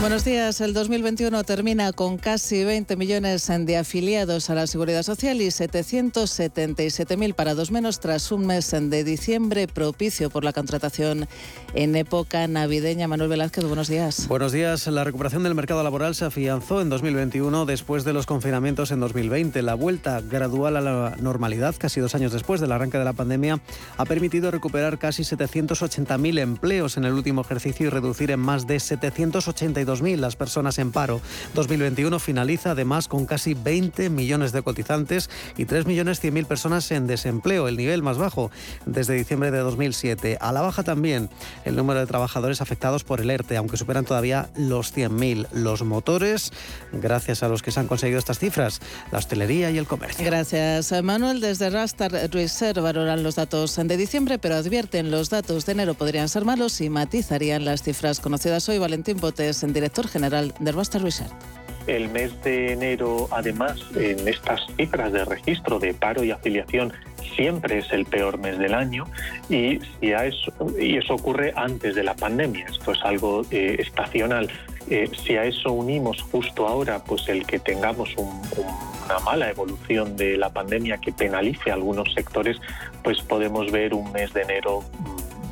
Buenos días. El 2021 termina con casi 20 millones de afiliados a la Seguridad Social y 777.000 parados menos tras un mes de diciembre propicio por la contratación en época navideña. Manuel Velázquez, buenos días. Buenos días. La recuperación del mercado laboral se afianzó en 2021 después de los confinamientos en 2020. La vuelta gradual a la normalidad, casi dos años después del arranque de la pandemia, ha permitido recuperar casi 780.000 empleos en el último ejercicio y reducir en más de 782 2.000 las personas en paro. 2021 finaliza además con casi 20 millones de cotizantes y 3 millones 100.000 personas en desempleo, el nivel más bajo desde diciembre de 2007. A la baja también el número de trabajadores afectados por el ERTE, aunque superan todavía los 100.000. Los motores, gracias a los que se han conseguido estas cifras, la hostelería y el comercio. Gracias, Manuel. Desde Rastar Reserve valoran los datos de diciembre, pero advierten los datos de enero podrían ser malos y matizarían las cifras conocidas hoy. Valentín Botes director general de Rwasta Research. El mes de enero, además, en estas cifras de registro de paro y afiliación, siempre es el peor mes del año y, si eso, y eso ocurre antes de la pandemia. Esto es algo eh, estacional. Eh, si a eso unimos justo ahora, pues el que tengamos una mala evolución de la pandemia que penalice a algunos sectores, pues podemos ver un mes de enero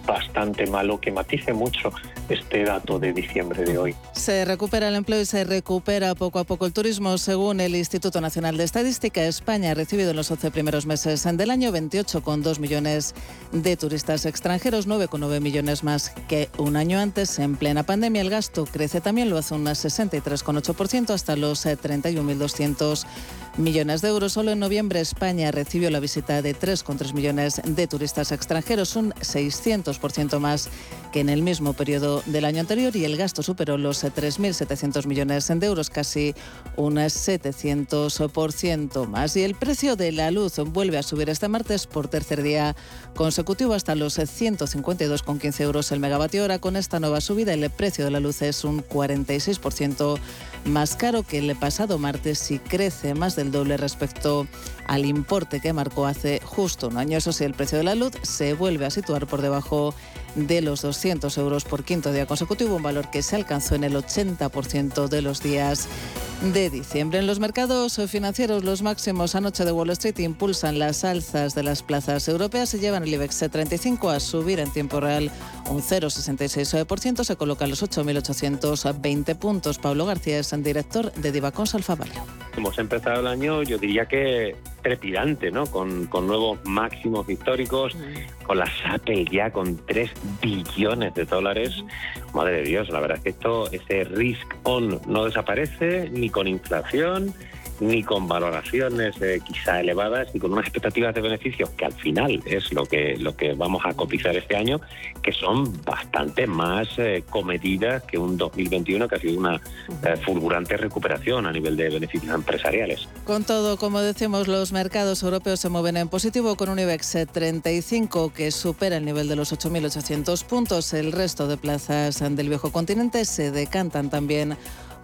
bastante malo que matice mucho este dato de diciembre de hoy. Se recupera el empleo y se recupera poco a poco el turismo. Según el Instituto Nacional de Estadística, España ha recibido en los 11 primeros meses del año 28,2 millones de turistas extranjeros, 9,9 millones más que un año antes. En plena pandemia el gasto crece también, lo hace un 63,8% hasta los 31.200 eh, millones de euros. Solo en noviembre España recibió la visita de 3,3 millones de turistas extranjeros, un 600% más que en el mismo periodo del año anterior y el gasto superó los 3.700 millones de euros, casi un 700% más. Y el precio de la luz vuelve a subir este martes por tercer día consecutivo hasta los 152,15 euros el megavatio hora. Con esta nueva subida el precio de la luz es un 46% más caro que el pasado martes y crece más del doble respecto al importe que marcó hace justo un año. Eso sí, el precio de la luz se vuelve a situar por debajo people de los 200 euros por quinto día consecutivo, un valor que se alcanzó en el 80% de los días de diciembre. En los mercados financieros, los máximos anoche de Wall Street impulsan las alzas de las plazas europeas y llevan el IBEX 35 a subir en tiempo real un 0,66%. Se colocan los 8.820 puntos. Pablo García es el director de Divacons Alfavalio. Hemos empezado el año, yo diría que trepidante, ¿no? Con, nuevos máximos históricos, con la Apple ya con 3 billones de dólares. Madre de Dios, la verdad es que esto, ese risk on no desaparece ni con inflación ni con valoraciones eh, quizá elevadas y con unas expectativas de beneficios que al final es lo que lo que vamos a cotizar este año que son bastante más eh, comedidas que un 2021 que ha sido una eh, fulgurante recuperación a nivel de beneficios empresariales. Con todo, como decimos, los mercados europeos se mueven en positivo con un IBEX 35 que supera el nivel de los 8.800 puntos. El resto de plazas del viejo continente se decantan también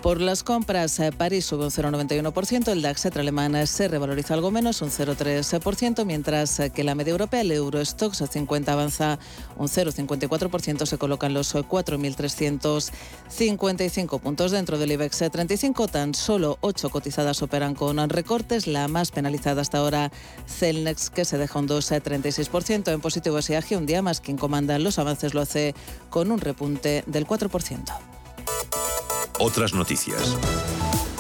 por las compras, eh, París sube un 0,91%, el DAX alemán eh, se revaloriza algo menos, un 0,3%, mientras eh, que la media europea, el Eurostox 50 avanza un 0,54%, se colocan los 4.355 puntos dentro del IBEX 35, tan solo 8 cotizadas operan con recortes, la más penalizada hasta ahora Celnex que se deja un 2,36%, en positivo SIAG un día más quien comanda los avances lo hace con un repunte del 4%. Otras noticias.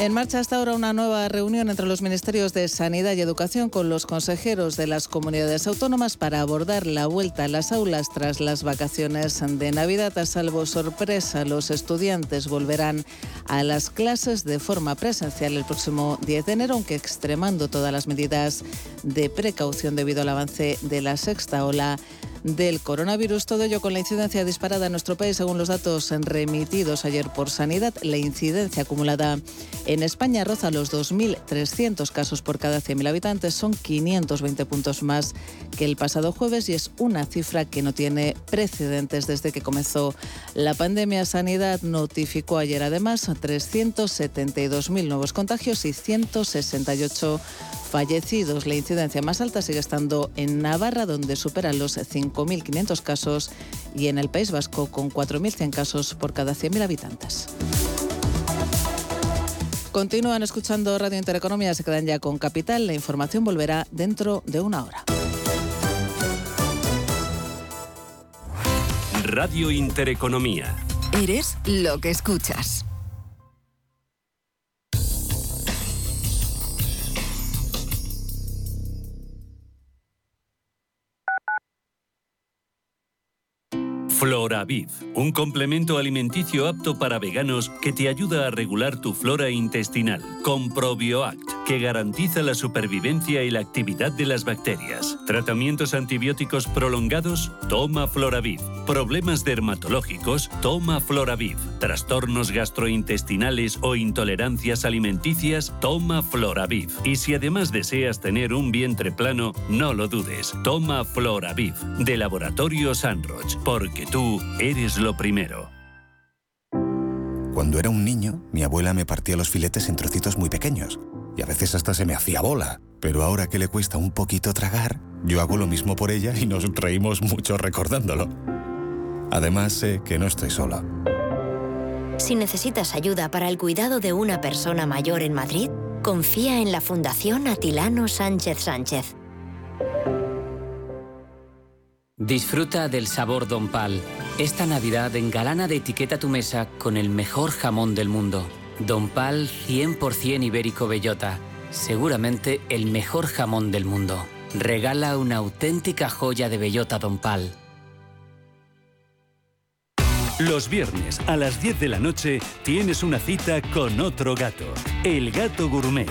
En marcha hasta ahora una nueva reunión entre los ministerios de Sanidad y Educación con los consejeros de las comunidades autónomas para abordar la vuelta a las aulas tras las vacaciones de Navidad. A salvo sorpresa, los estudiantes volverán a las clases de forma presencial el próximo 10 de enero, aunque extremando todas las medidas de precaución debido al avance de la sexta ola del coronavirus. Todo ello con la incidencia disparada en nuestro país, según los datos remitidos ayer por Sanidad. La incidencia acumulada España roza los 2.300 casos por cada 100.000 habitantes. Son 520 puntos más que el pasado jueves y es una cifra que no tiene precedentes desde que comenzó la pandemia. Sanidad notificó ayer además 372.000 nuevos contagios y 168 fallecidos. La incidencia más alta sigue estando en Navarra, donde superan los 50 5.500 casos y en el País Vasco con 4.100 casos por cada 100.000 habitantes. Continúan escuchando Radio Intereconomía, se quedan ya con Capital. La información volverá dentro de una hora. Radio Intereconomía. Eres lo que escuchas. Floraviv, un complemento alimenticio apto para veganos que te ayuda a regular tu flora intestinal, con ProbioAct, que garantiza la supervivencia y la actividad de las bacterias. Tratamientos antibióticos prolongados, toma Floraviv. Problemas dermatológicos, toma Floraviv. Trastornos gastrointestinales o intolerancias alimenticias, toma Floraviv. Y si además deseas tener un vientre plano, no lo dudes, toma Floraviv, de Laboratorio Sanroch, porque tú eres lo primero. Cuando era un niño, mi abuela me partía los filetes en trocitos muy pequeños y a veces hasta se me hacía bola. Pero ahora que le cuesta un poquito tragar, yo hago lo mismo por ella y nos reímos mucho recordándolo. Además, sé que no estoy sola. Si necesitas ayuda para el cuidado de una persona mayor en Madrid, confía en la Fundación Atilano Sánchez Sánchez. Disfruta del sabor Don Pal. Esta Navidad engalana de etiqueta tu mesa con el mejor jamón del mundo. Don Pal 100% ibérico bellota. Seguramente el mejor jamón del mundo. Regala una auténtica joya de bellota Don Pal. Los viernes a las 10 de la noche tienes una cita con otro gato, el gato gourmet.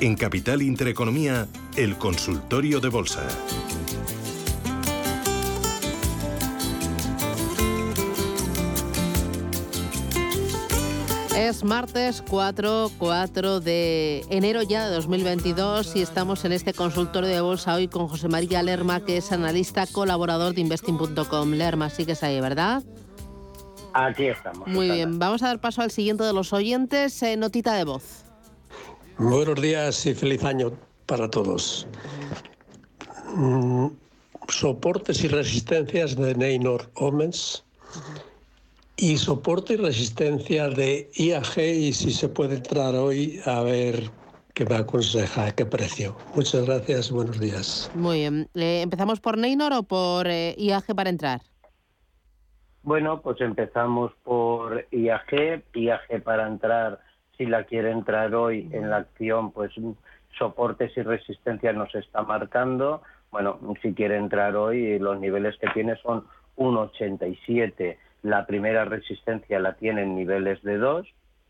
En Capital Intereconomía, el consultorio de bolsa. Es martes 4, 4 de enero ya de 2022 y estamos en este consultorio de bolsa hoy con José María Lerma, que es analista colaborador de investing.com. Lerma, sigues ahí, ¿verdad? Aquí estamos. Muy bien, vamos a dar paso al siguiente de los oyentes, eh, notita de voz. Buenos días y feliz año para todos. Mm, soportes y resistencias de Neynor Homens y soporte y resistencia de IAG y si se puede entrar hoy a ver qué me aconseja, qué precio. Muchas gracias, buenos días. Muy bien, Eh, ¿empezamos por Neynor o por eh, IAG para entrar? Bueno, pues empezamos por IAG. IAG para entrar, si la quiere entrar hoy en la acción, pues soportes y resistencia nos está marcando. Bueno, si quiere entrar hoy, los niveles que tiene son 1,87. La primera resistencia la tiene en niveles de 2.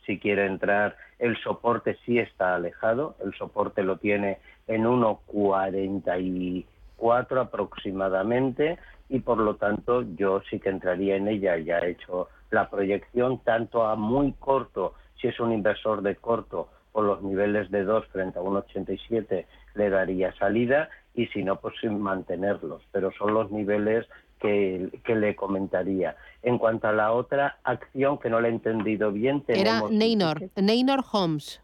Si quiere entrar, el soporte sí está alejado. El soporte lo tiene en 1,44 aproximadamente y por lo tanto yo sí que entraría en ella. Ya he hecho la proyección tanto a muy corto, si es un inversor de corto, por los niveles de 2 frente a 1,87 le daría salida y si no, pues sin mantenerlos. Pero son los niveles que, que le comentaría. En cuanto a la otra acción que no le he entendido bien, Era tenemos... Neynor, Neynor Homes.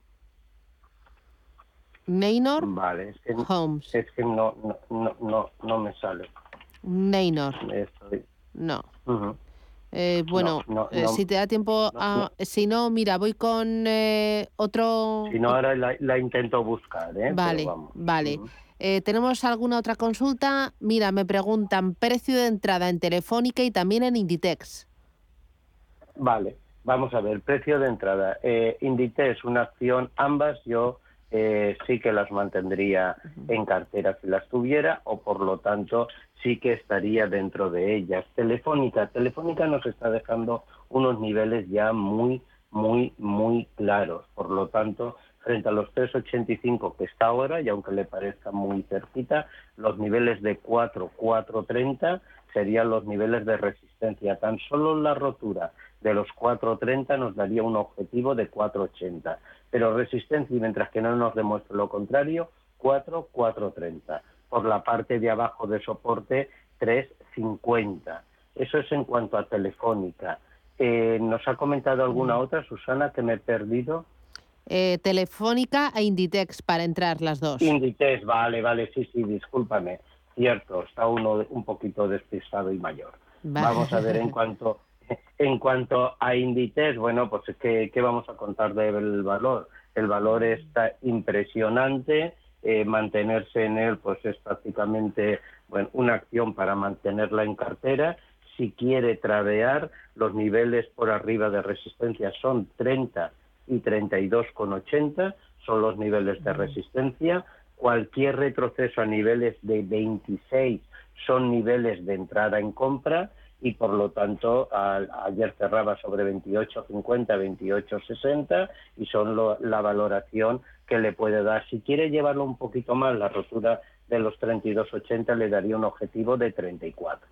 Neynor Vale, es que, Homes. es que no, no, no, no, no me sale. Neynor. Estoy- No. Ujú. Eh, bueno, No, no, eh, no. si te da tiempo, a- si no, mira, voy con eh, otro. Si no, ahora la, la intento buscar, ¿eh? Vale, vamos. vale. Eh, ¿Tenemos alguna otra consulta? Mira, me preguntan precio de entrada en Telefónica y también en Inditex. Vale. Vamos a ver, precio de entrada. Eh, Inditex, una acción, ambas yo eh, sí que las mantendría en cartera si las tuviera o por lo tanto sí que estaría dentro de ellas. Telefónica, Telefónica nos está dejando unos niveles ya muy, muy, muy claros. Por lo tanto, frente a los 3,85 que está ahora, y aunque le parezca muy cerquita, los niveles de 4, 4,30 serían los niveles de resistencia. Tan solo la rotura de los 4,30 nos daría un objetivo de 4,80. Pero resistencia, y mientras que no nos demuestre lo contrario, 4, 4,30. Por la parte de abajo de soporte, 3,50. Eso es en cuanto a telefónica. Eh, ¿Nos ha comentado alguna otra, Susana, que me he perdido? Eh, telefónica e Inditex para entrar las dos. Inditex, vale, vale, sí, sí, discúlpame. Cierto, está uno un poquito despistado y mayor. Vamos a ver en cuanto en cuanto a Inditex, bueno, pues ¿qué, qué vamos a contar del valor? El valor está impresionante, eh, mantenerse en él pues es prácticamente bueno, una acción para mantenerla en cartera. Si quiere tradear, los niveles por arriba de resistencia son 30 y 32,80 son los niveles de resistencia. Cualquier retroceso a niveles de 26 son niveles de entrada en compra y por lo tanto ayer cerraba sobre 28,50, 28,60 y son la valoración que le puede dar. Si quiere llevarlo un poquito más, la rotura de los 32,80 le daría un objetivo de 34.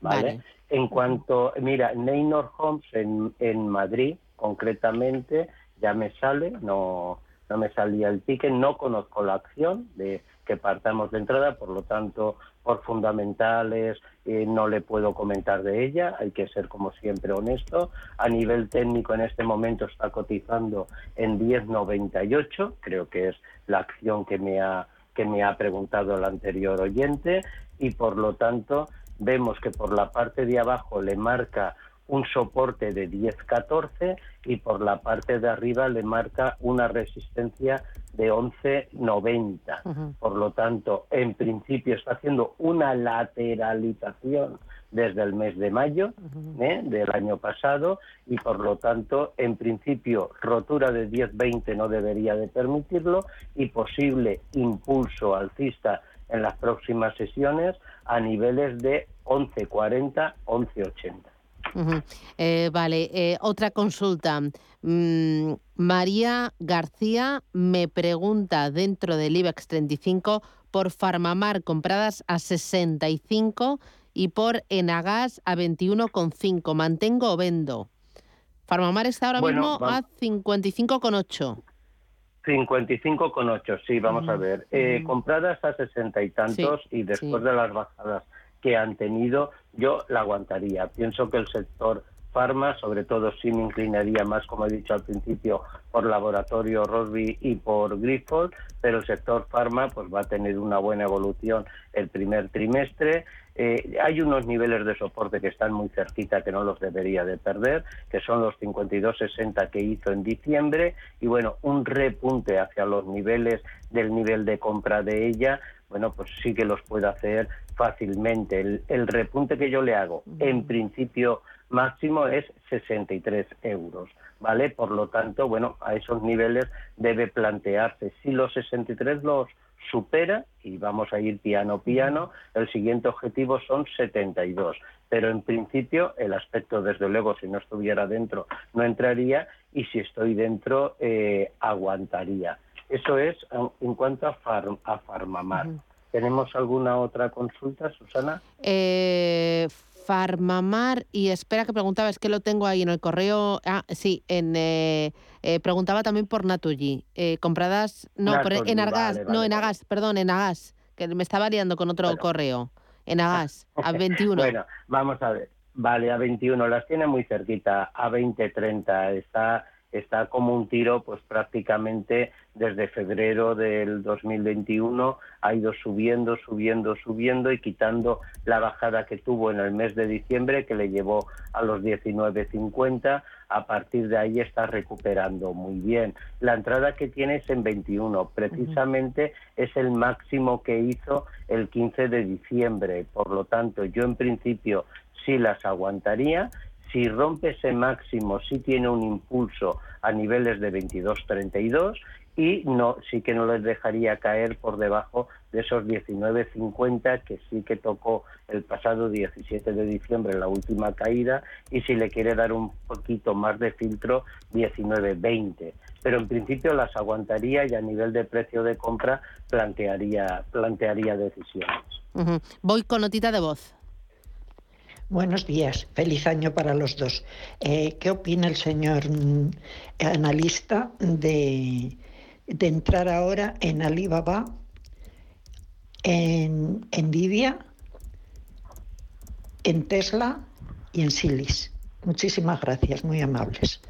¿vale? En cuanto, mira, Neynor Homes en, en Madrid, concretamente, ya me sale, no, no me salía el ticket, no conozco la acción de que partamos de entrada, por lo tanto, por fundamentales eh, no le puedo comentar de ella, hay que ser como siempre honesto. A nivel técnico en este momento está cotizando en 10.98, creo que es la acción que me ha que me ha preguntado el anterior oyente y por lo tanto vemos que por la parte de abajo le marca un soporte de 10-14 y por la parte de arriba le marca una resistencia de 11,90. Por lo tanto, en principio está haciendo una lateralización desde el mes de mayo ¿eh? del año pasado y por lo tanto, en principio, rotura de 10-20 no debería de permitirlo y posible impulso alcista en las próximas sesiones a niveles de 11.40, 11.80. Eh, vale, eh, otra consulta. Mm, María García me pregunta dentro del IBEX 35 por Farmamar compradas a 65 y por Enagas a 21,5. ¿Mantengo o vendo? Farmamar está ahora mismo a 55,8. 55,8, sí, vamos a ver. Eh, compradas a 60 y tantos y después de las bajadas que han tenido, yo la aguantaría. Pienso que el sector farma, sobre todo sí me inclinaría más, como he dicho al principio, por laboratorio Rosby y por Grifols, pero el sector farma pues va a tener una buena evolución el primer trimestre. Eh, hay unos niveles de soporte que están muy cerquita que no los debería de perder, que son los 52.60 que hizo en diciembre y bueno, un repunte hacia los niveles del nivel de compra de ella, bueno, pues sí que los puede hacer fácilmente. El, repunte que yo le hago, en principio máximo, es 63 euros, ¿vale? Por lo tanto, bueno, a esos niveles debe plantearse. Si los 63 los supera, y vamos a ir piano piano, el siguiente objetivo son 72. Pero en principio el aspecto, desde luego, si no estuviera dentro, no entraría, y si estoy dentro, eh, aguantaría. Eso es en cuanto a, a Farmamar. ¿Tenemos alguna otra consulta, Susana? Eh, Farmamar, y espera que preguntaba, es que lo tengo ahí en el correo. Ah, sí, en, eh, eh, preguntaba también por Naturgy. compradas, no, en Argas, no, en Agas, perdón, en Agas, que me estaba liando con otro correo. En Agas, a 21. bueno, vamos a ver. Vale, a 21, las tiene muy cerquita, a 20, 30, está está como un tiro, pues prácticamente desde febrero del 2021 ha ido subiendo, subiendo, subiendo y quitando la bajada que tuvo en el mes de diciembre que le llevó a los 19.50. A partir de ahí está recuperando muy bien. La entrada que tiene es en 21, precisamente es el máximo que hizo el 15 de diciembre. Por lo tanto, yo en principio sí las aguantaría Si rompe ese máximo, sí tiene un impulso a niveles de 22.32 y no sí que no les dejaría caer por debajo de esos 19.50 que sí que tocó el pasado 17 de diciembre la última caída y si le quiere dar un poquito más de filtro 19.20 pero en principio las aguantaría y a nivel de precio de compra plantearía plantearía decisiones. Voy con notita de voz Buenos días, feliz año para los dos. Eh, ¿Qué opina el señor mm, analista de entrar ahora en Alibaba, en Nvidia, en Tesla y en Silis. Muchísimas gracias, muy amables.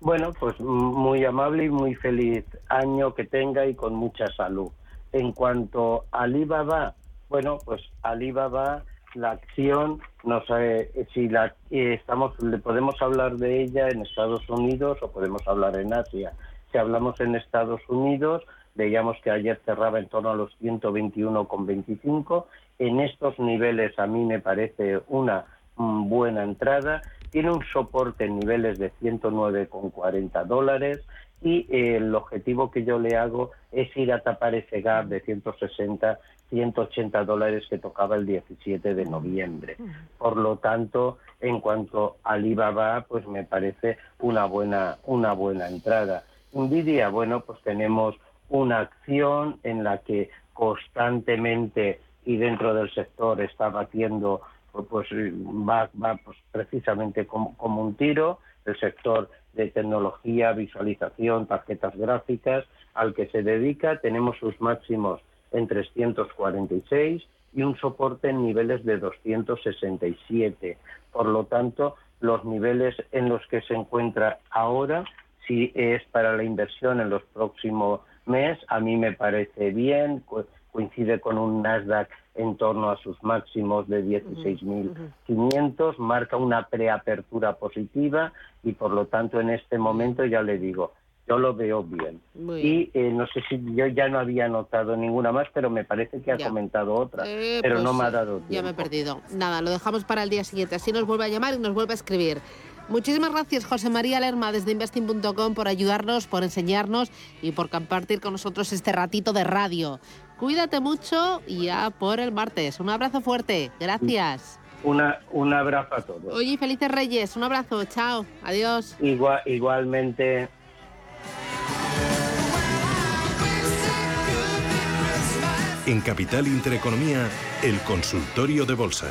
Bueno, pues muy amable y muy feliz año que tenga y con mucha salud. En cuanto a Alibaba, bueno, pues Alibaba, la acción, no sé si la eh, estamos, podemos hablar de ella en Estados Unidos o podemos hablar en Asia. Si hablamos en Estados Unidos, veíamos que ayer cerraba en torno a los 121,25. En estos niveles a mí me parece una mm, buena entrada. Tiene un soporte en niveles de 109,40 dólares y el objetivo que yo le hago es ir a tapar ese gap de 160, 180 dólares que tocaba el 17 de noviembre. Por lo tanto, en cuanto al Alibaba, pues me parece una buena, una buena entrada. Nvidia, bueno, pues tenemos una acción en la que constantemente y dentro del sector está batiendo, pues va, va pues, precisamente como, un tiro, el sector de tecnología, visualización, tarjetas gráficas, al que se dedica, tenemos sus máximos en 346 y un soporte en niveles de 267. Por lo tanto, los niveles en los que se encuentra ahora si es para la inversión en los próximos meses, a mí me parece bien, coincide con un Nasdaq en torno a sus máximos de 16.500, marca una preapertura positiva y por lo tanto en este momento ya le digo, yo lo veo bien. y eh, no sé si yo ya no había notado ninguna más, pero me parece que ha comentado otra, eh, pero no pues me ha dado tiempo. Ya me he perdido. Nada, lo dejamos para el día siguiente, así nos vuelve a llamar y nos vuelve a escribir. Muchísimas gracias, José María Lerma, desde investing.com, por ayudarnos, por enseñarnos y por compartir con nosotros este ratito de radio. Cuídate mucho y ya por el martes. Un abrazo fuerte. Gracias. Una, un abrazo a todos. Oye, felices Reyes. Un abrazo. Chao. Adiós. Igual, igualmente. En Capital Intereconomía, el consultorio de bolsa.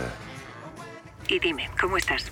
Y dime, ¿cómo estás?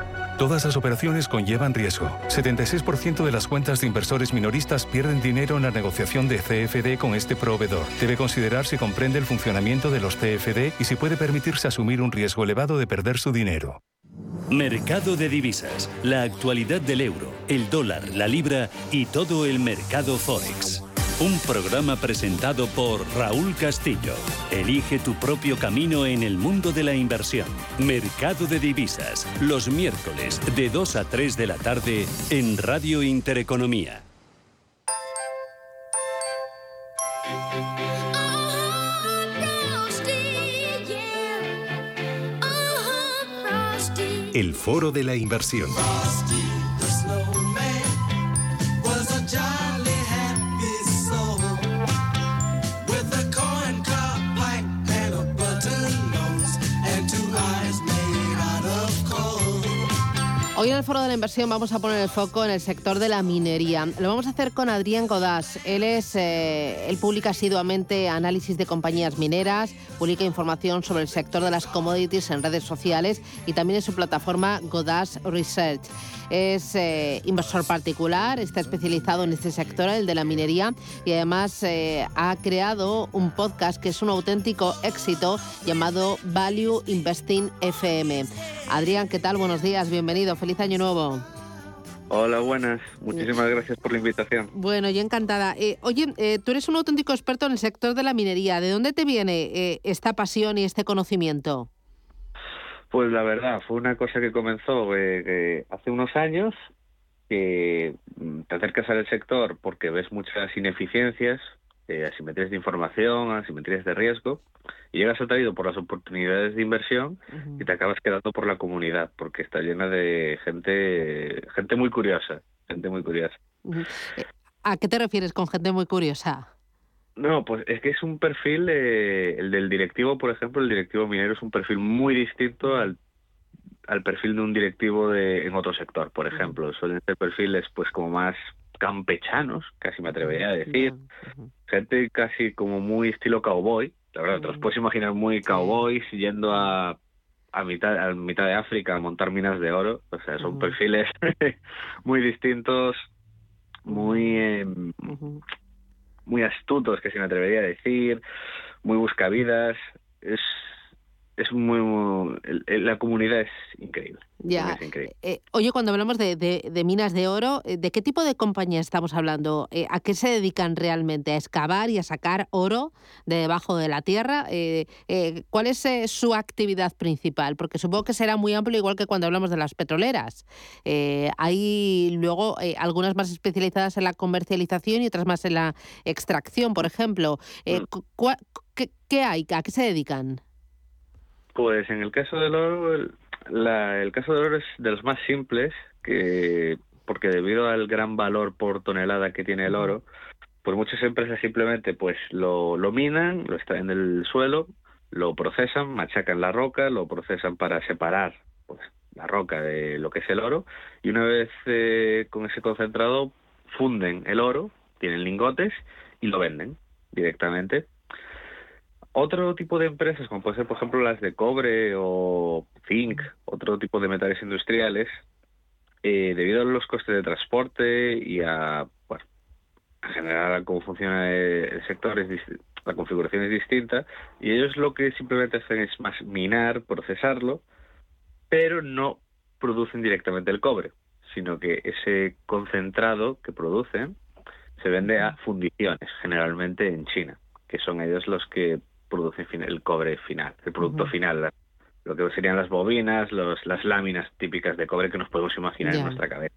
Todas las operaciones conllevan riesgo. 76% de las cuentas de inversores minoristas pierden dinero en la negociación de CFD con este proveedor. Debe considerar si comprende el funcionamiento de los CFD y si puede permitirse asumir un riesgo elevado de perder su dinero. Mercado de divisas, la actualidad del euro, el dólar, la libra y todo el mercado forex. Un programa presentado por Raúl Castillo. Elige tu propio camino en el mundo de la inversión. Mercado de divisas, los miércoles de 2 a 3 de la tarde en Radio Intereconomía. El foro de la inversión. Hoy en el Foro de la Inversión vamos a poner el foco en el sector de la minería. Lo vamos a hacer con Adrián Godás. Él es, eh, él publica asiduamente análisis de compañías mineras, publica información sobre el sector de las commodities en redes sociales y también en su plataforma Godás Research. Es eh, inversor particular, está especializado en este sector, el de la minería, y además eh, ha creado un podcast que es un auténtico éxito llamado Value Investing FM. Adrián, ¿qué tal? Buenos días, bienvenido, feliz año nuevo. Hola, buenas. Muchísimas gracias por la invitación. Bueno, yo encantada. Eh, oye, eh, tú eres un auténtico experto en el sector de la minería. ¿De dónde te viene eh, esta pasión y este conocimiento? Pues la verdad, fue una cosa que comenzó hace unos años, que mm, te acercas al sector porque ves muchas ineficiencias, asimetrías de información, asimetrías de riesgo, y llegas atraído por las oportunidades de inversión y te acabas quedando por la comunidad, porque está llena de gente, gente muy curiosa, gente muy curiosa. Eh, ¿A qué te refieres con gente muy curiosa? No, pues es que es un perfil, eh, el del directivo, por ejemplo, el directivo minero es un perfil muy distinto al, al perfil de un directivo de, en otro sector, por ejemplo. Suelen ser perfiles pues como más campechanos, casi me atrevería a decir. Gente casi como muy estilo cowboy, la verdad, te los puedes imaginar muy cowboys yendo a, a mitad a mitad de África a montar minas de oro. O sea, son perfiles muy distintos, muy em, muy astutos, que se me atrevería a decir, muy buscavidas. Es es muy, la comunidad es increíble. Ya. Eh, oye, cuando hablamos de, de, minas de oro, eh, ¿de qué tipo de compañía estamos hablando? Eh, ¿A qué se dedican realmente? ¿A excavar y a sacar oro de debajo de la tierra? ¿Cuál es su actividad principal? Porque supongo que será muy amplio, igual que cuando hablamos de las petroleras. hay luego algunas más especializadas en la comercialización y otras más en la extracción, por ejemplo. Mm. ¿qué, ¿Qué hay? ¿A qué se dedican? Pues en el caso del oro, el, el caso del oro es de los más simples, que porque debido al gran valor por tonelada que tiene el oro, pues muchas empresas simplemente pues lo, lo minan, lo extraen del suelo, lo procesan, machacan la roca, lo procesan para separar pues la roca de lo que es el oro y una vez eh, con ese concentrado funden el oro, tienen lingotes y lo venden directamente otro tipo de empresas, como puede ser, por ejemplo, las de cobre o zinc, otro tipo de metales industriales, eh, debido a los costes de transporte y a, bueno, en general cómo funciona el sector, es la configuración es distinta, y ellos lo que simplemente hacen es más minar, procesarlo, pero no producen directamente el cobre, sino que ese concentrado que producen se vende a fundiciones, generalmente en China, que son ellos los que produce el cobre final, el producto final, lo que serían las bobinas, los, las láminas típicas de cobre que nos podemos imaginar en nuestra cabeza.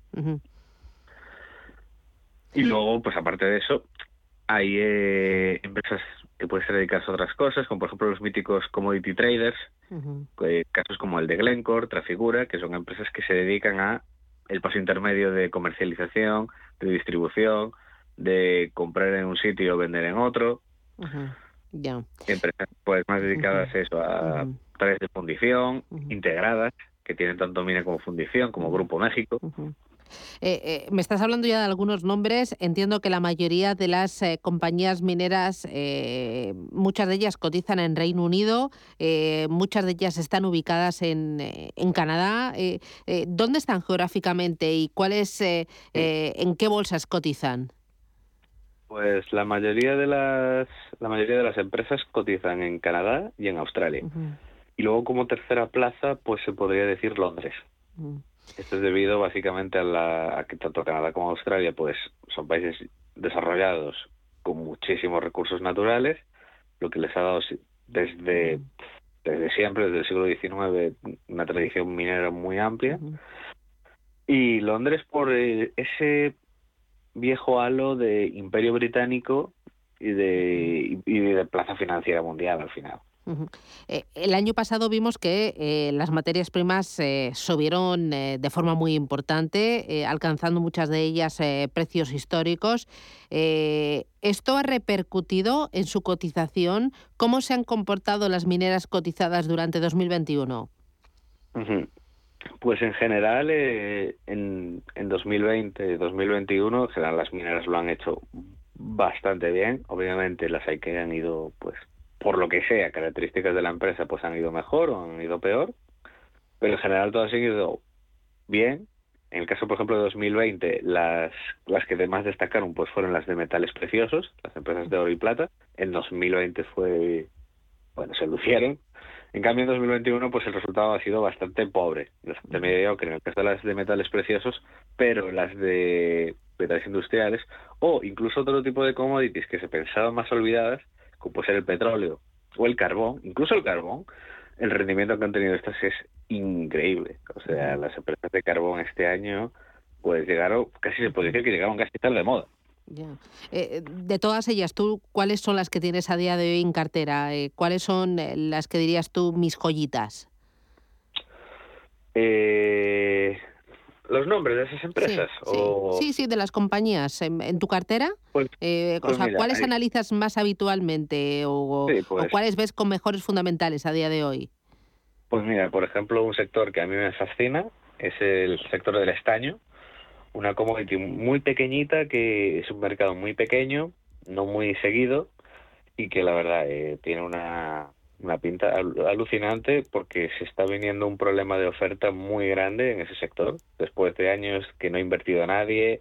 Y luego, pues aparte de eso, hay eh, empresas que pueden ser dedicadas a otras cosas, como por ejemplo los míticos commodity traders, eh, casos como el de Glencore, Trafigura, que son empresas que se dedican a el paso intermedio de comercialización, de distribución, de comprar en un sitio o vender en otro. Empresas pues más dedicadas a eso, a través de fundición, integradas, que tienen tanto mina como fundición, como Grupo México. Eh, eh, me estás hablando ya de algunos nombres. Entiendo que la mayoría de las eh, compañías mineras, muchas de ellas cotizan en Reino Unido, muchas de ellas están ubicadas en, en Canadá. ¿Dónde están geográficamente y cuáles, en qué bolsas cotizan? Pues la mayoría de las la mayoría de las empresas cotizan en Canadá y en Australia. Y luego como tercera plaza, pues se podría decir Londres. Esto es debido básicamente a, la, a que tanto Canadá como Australia pues son países desarrollados con muchísimos recursos naturales, lo que les ha dado desde, desde siempre, desde el siglo XIX, una tradición minera muy amplia. Y Londres por eh, ese viejo halo de imperio británico y de, y de plaza financiera mundial al final. Eh, el año pasado vimos que eh, las materias primas eh, subieron de forma muy importante, alcanzando muchas de ellas precios históricos. ¿Esto ha repercutido en su cotización? ¿Cómo se han comportado las mineras cotizadas durante 2021? Pues en general, eh, en, en 2020, 2021, en general las mineras lo han hecho bastante bien. Obviamente las hay que han ido, pues, por lo que sea, características de la empresa, pues han ido mejor o han ido peor. Pero en general todo ha seguido bien. En el caso, por ejemplo, de 2020, las, las que más destacaron pues fueron las de metales preciosos, las empresas de oro y plata. En 2020 fue, bueno, se lucieron. En cambio, en 2021, pues el resultado ha sido bastante pobre, bastante mediocre en el caso de las de metales preciosos, pero las de metales industriales o incluso otro tipo de commodities que se pensaban más olvidadas, como puede ser el petróleo o el carbón, incluso el carbón, el rendimiento que han tenido estas es increíble. O sea, las empresas de carbón este año, pues llegaron, casi se puede decir que llegaron casi tal de moda. Eh, de todas ellas, ¿tú cuáles son las que tienes a día de hoy en cartera? Eh, ¿Cuáles son eh, las que dirías tú mis joyitas? ¿Los nombres de esas empresas? Sí, sí, de las compañías. ¿En, tu cartera? Pues, pues ¿Cuáles analizas más habitualmente o, pues cuáles ves con mejores fundamentales a día de hoy? Pues mira, por ejemplo, un sector que a mí me fascina es el sector del estaño una commodity muy pequeñita, que es un mercado muy pequeño, no muy seguido, y que la verdad eh, tiene una, una pinta alucinante porque se está viniendo un problema de oferta muy grande en ese sector, después de años que no ha invertido nadie,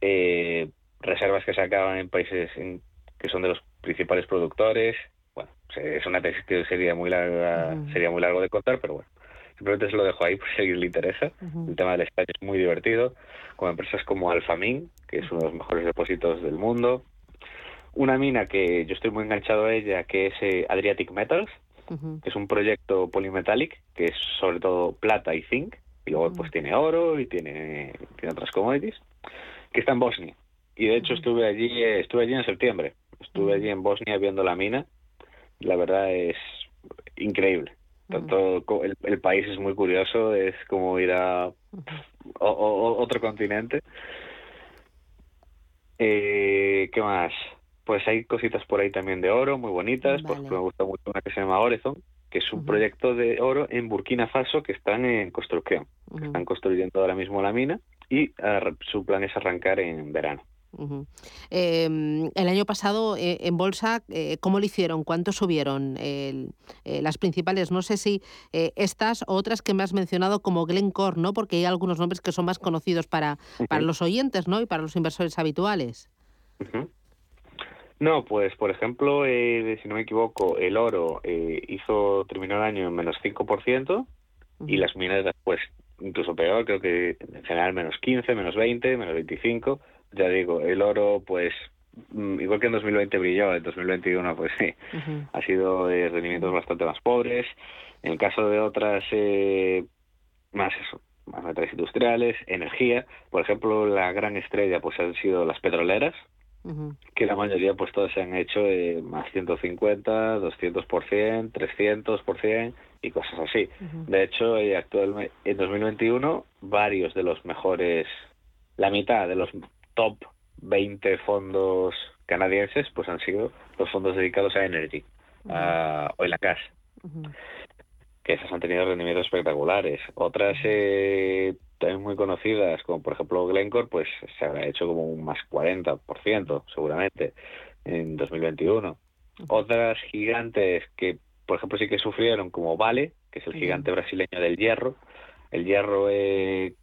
eh, reservas que se acaban en países que son de los principales productores. Bueno, es una tesis que sería muy larga, sería muy largo de contar, pero bueno. Simplemente se lo dejo ahí por si a alguien le interesa. El tema del estadio es muy divertido, con empresas como Alfamin, que es uno de los mejores depósitos del mundo. Una mina que yo estoy muy enganchado a ella, que es eh, Adriatic Metals, que es un proyecto polymetallic, que es sobre todo plata y zinc, y luego pues tiene oro y tiene, tiene otras commodities, que está en Bosnia. Y de hecho estuve allí, eh, estuve allí en septiembre. Estuve allí en Bosnia viendo la mina. La verdad es increíble. Tanto el, país es muy curioso, es como ir a otro continente. Eh, ¿Qué más? Pues hay cositas por ahí también de oro, muy bonitas. Ejemplo, me gusta mucho una que se llama Horizon, que es un proyecto de oro en Burkina Faso que están en construcción. Están construyendo ahora mismo la mina y ah, su plan es arrancar en verano. Em, el año pasado eh, en bolsa, eh, ¿cómo lo hicieron? ¿Cuánto subieron eh, las principales? No sé si estas o otras que me has mencionado como Glencore, ¿no? Porque hay algunos nombres que son más conocidos para, para los oyentes, ¿no? Y para los inversores habituales. No, pues por ejemplo, si no me equivoco, el oro hizo terminó el año en menos 5% y las mineras, pues incluso peor, creo que en general menos 15, menos 20, menos 25 ya digo, el oro, pues, mm, igual que en 2020 brilló, en 2021, pues sí, ha sido de rendimientos bastante más pobres. En el caso de otras, eh, más eso, más metales industriales, energía, por ejemplo, la gran estrella, pues han sido las petroleras, que la mayoría, pues todas se han hecho eh, más 150, 200%, 300% y cosas así. De hecho, eh, actualmente, en 2021, varios de los mejores, la mitad de los top 20 fondos canadienses pues han sido los fondos dedicados a energy, a oil and gas. Que esas han tenido rendimientos espectaculares. Otras eh, también muy conocidas, como por ejemplo Glencore, pues se habrá hecho como un más 40% seguramente en 2021. Otras gigantes que, por ejemplo, sí que sufrieron, como Vale, que es el gigante brasileño del hierro. El hierro eh,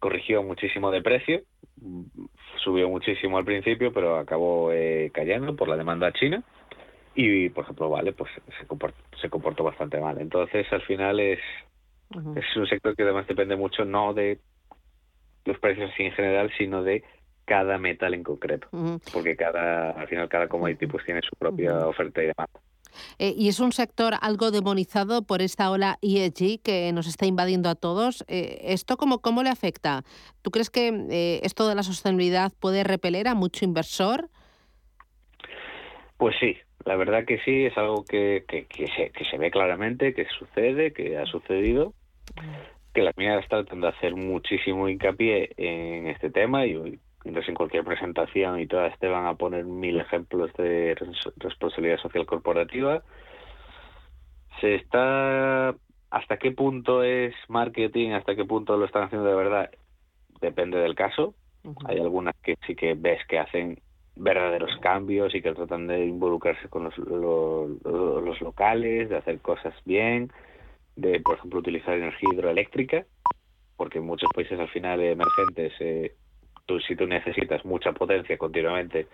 corrigió muchísimo de precio, subió muchísimo al principio, pero acabó eh, cayendo por la demanda china. Y, por ejemplo, vale, pues se comportó, se comportó bastante mal. Entonces, al final es, es un sector que además depende mucho no de los precios así en general, sino de cada metal en concreto, porque cada al final cada commodity pues tiene su propia oferta y demanda. Eh, y es un sector algo demonizado por esta ola ESG que nos está invadiendo a todos. Eh, ¿Esto cómo, cómo le afecta? ¿Tú crees que eh, esto de la sostenibilidad puede repeler a mucho inversor? Pues sí, la verdad que sí, es algo que, que, se, que se ve claramente, que sucede, que ha sucedido, que las minas tratan de hacer muchísimo hincapié en este tema y entonces en cualquier presentación y todas te van a poner mil ejemplos de responsabilidad social corporativa. Se está hasta qué punto es marketing, hasta qué punto lo están haciendo de verdad, depende del caso. Hay algunas que sí que ves que hacen verdaderos cambios y que tratan de involucrarse con los, los, locales, de hacer cosas bien, de, por ejemplo, utilizar energía hidroeléctrica, porque en muchos países al final emergentes, eh, tú, si tú necesitas mucha potencia continuamente,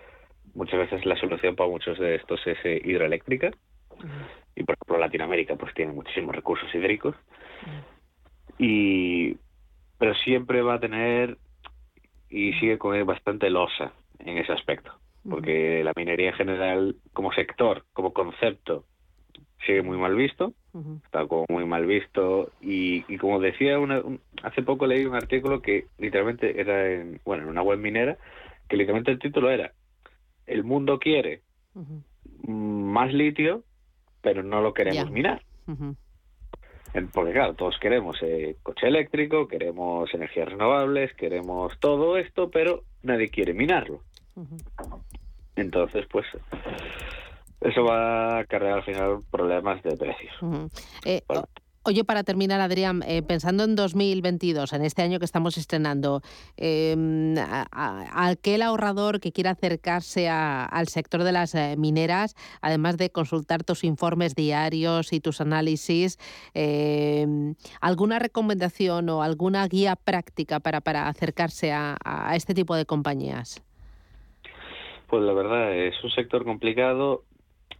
muchas veces la solución para muchos de estos es eh, hidroeléctrica. Y por ejemplo Latinoamérica pues tiene muchísimos recursos hídricos. Y pero siempre va a tener y sigue con bastante losa en ese aspecto, porque la minería en general como sector, como concepto, sigue muy mal visto, está como muy mal visto y, como decía una, hace poco leí un artículo que literalmente era en, bueno, en una web minera, que literalmente el título era El mundo quiere más litio, pero no lo queremos minar. Porque claro, todos queremos eh, coche eléctrico, queremos energías renovables, queremos todo esto, pero nadie quiere minarlo. Entonces, pues eso va a cargar al final problemas de precios. Oye, para terminar, Adrián, eh, pensando en 2022, en este año que estamos estrenando, eh, aquel ahorrador que quiera acercarse al sector de las eh, mineras, además de consultar tus informes diarios y tus análisis, em, ¿alguna recomendación o alguna guía práctica para, para acercarse a, a este tipo de compañías? Pues la verdad, es un sector complicado.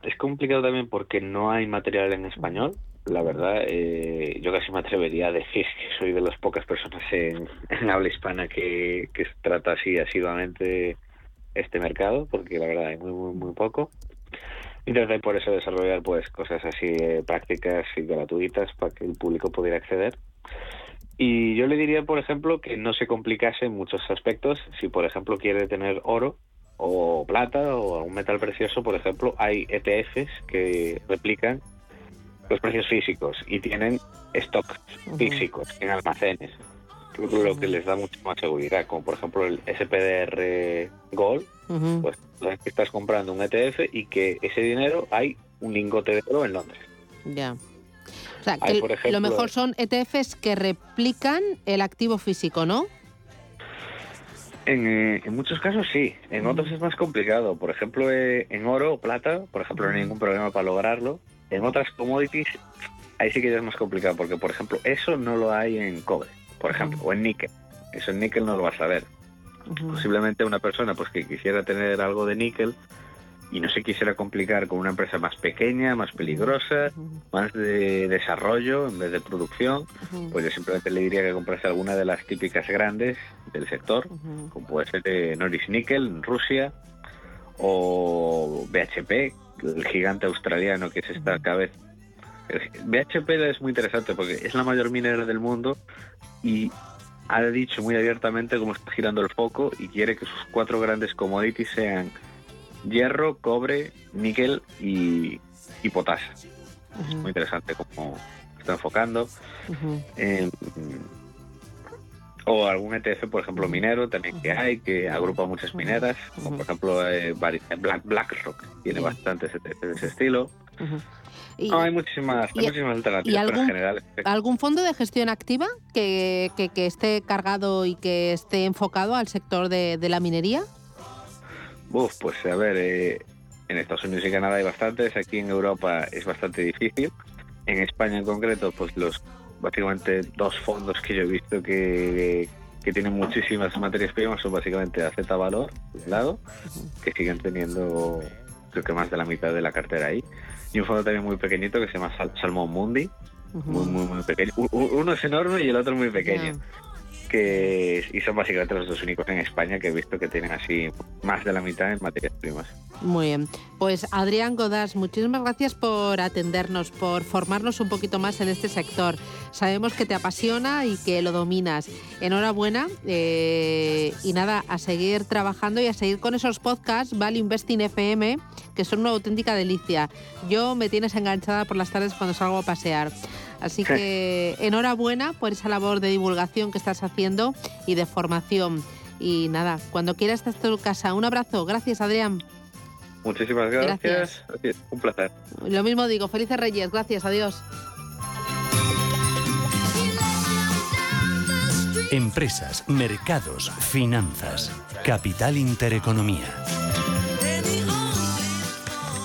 Es complicado también porque no hay material en español la verdad, eh, yo casi me atrevería a decir que soy de las pocas personas en, habla hispana que, trata así asiduamente este mercado, porque la verdad hay muy, muy, muy poco. Intenté por eso desarrollar pues cosas así eh, prácticas y gratuitas para que el público pudiera acceder. Y yo le diría, por ejemplo, que no se complicase en muchos aspectos. Si, por ejemplo, quiere tener oro o plata o algún metal precioso, por ejemplo, hay ETFs que replican los precios físicos y tienen stocks físicos en almacenes, lo que les da mucha más seguridad, como por ejemplo el SPDR Gold, pues estás comprando un ETF y que ese dinero hay un lingote de oro en Londres. Ya. O sea, que lo mejor son ETFs que replican el activo físico, ¿no? En, eh, en, muchos casos sí, en otros es más complicado. Por ejemplo, eh, en oro o plata, por ejemplo, no hay ningún problema para lograrlo, en otras commodities, ahí sí que ya es más complicado, porque por ejemplo, eso no lo hay en cobre, por ejemplo, o en níquel. Eso en níquel no lo vas a ver. Posiblemente una persona pues que quisiera tener algo de níquel y no se quisiera complicar con una empresa más pequeña, más peligrosa, más de desarrollo en vez de producción, pues yo simplemente le diría que comprase alguna de las típicas grandes del sector, como puede ser de Norris Nickel en Rusia o BHP, el gigante australiano que es esta cabeza. BHP es muy interesante porque es la mayor minera del mundo y ha dicho muy abiertamente cómo está girando el foco y quiere que sus cuatro grandes commodities sean hierro, cobre, níquel y, y potasio. Es muy interesante cómo está enfocando. O algún ETF, por ejemplo, minero también que hay, que agrupa muchas mineras, como por ejemplo eh, Black, BlackRock, tiene bastantes ETF de ese estilo. hay muchísimas, alternativas, algún, en general... ¿Algún fondo de gestión activa que, que, esté cargado y que esté enfocado al sector de, de la minería? Uf, pues a ver, eh, en Estados Unidos y Canadá hay bastantes, aquí en Europa es bastante difícil. En España en concreto, pues los básicamente dos fondos que yo he visto que, que tienen muchísimas materias primas son básicamente AZ Valor, un lado, que siguen teniendo creo que más de la mitad de la cartera ahí, y un fondo también muy pequeñito que se llama Salmon Mundi, muy, muy, muy pequeño. Uno es enorme y el otro muy pequeño que y son básicamente los dos únicos en España que he visto que tienen así más de la mitad en materias primas. Muy bien. Pues Adrián Godas, muchísimas gracias por atendernos, por formarnos un poquito más en este sector. Sabemos que te apasiona y que lo dominas. Enhorabuena eh, y nada, a seguir trabajando y a seguir con esos podcasts, Value Investing FM, que son una auténtica delicia. Yo me tienes enganchada por las tardes cuando salgo a pasear. Así que enhorabuena por esa labor de divulgación que estás haciendo y de formación. Y nada, cuando quieras estás en tu casa. Un abrazo. Gracias, Adrián. Muchísimas gracias. gracias. Un placer. Lo mismo digo. Felices Reyes. Gracias. Adiós. Empresas, mercados, finanzas. Capital Intereconomía.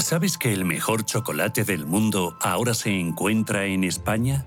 ¿Sabes que el mejor chocolate del mundo ahora se encuentra en España?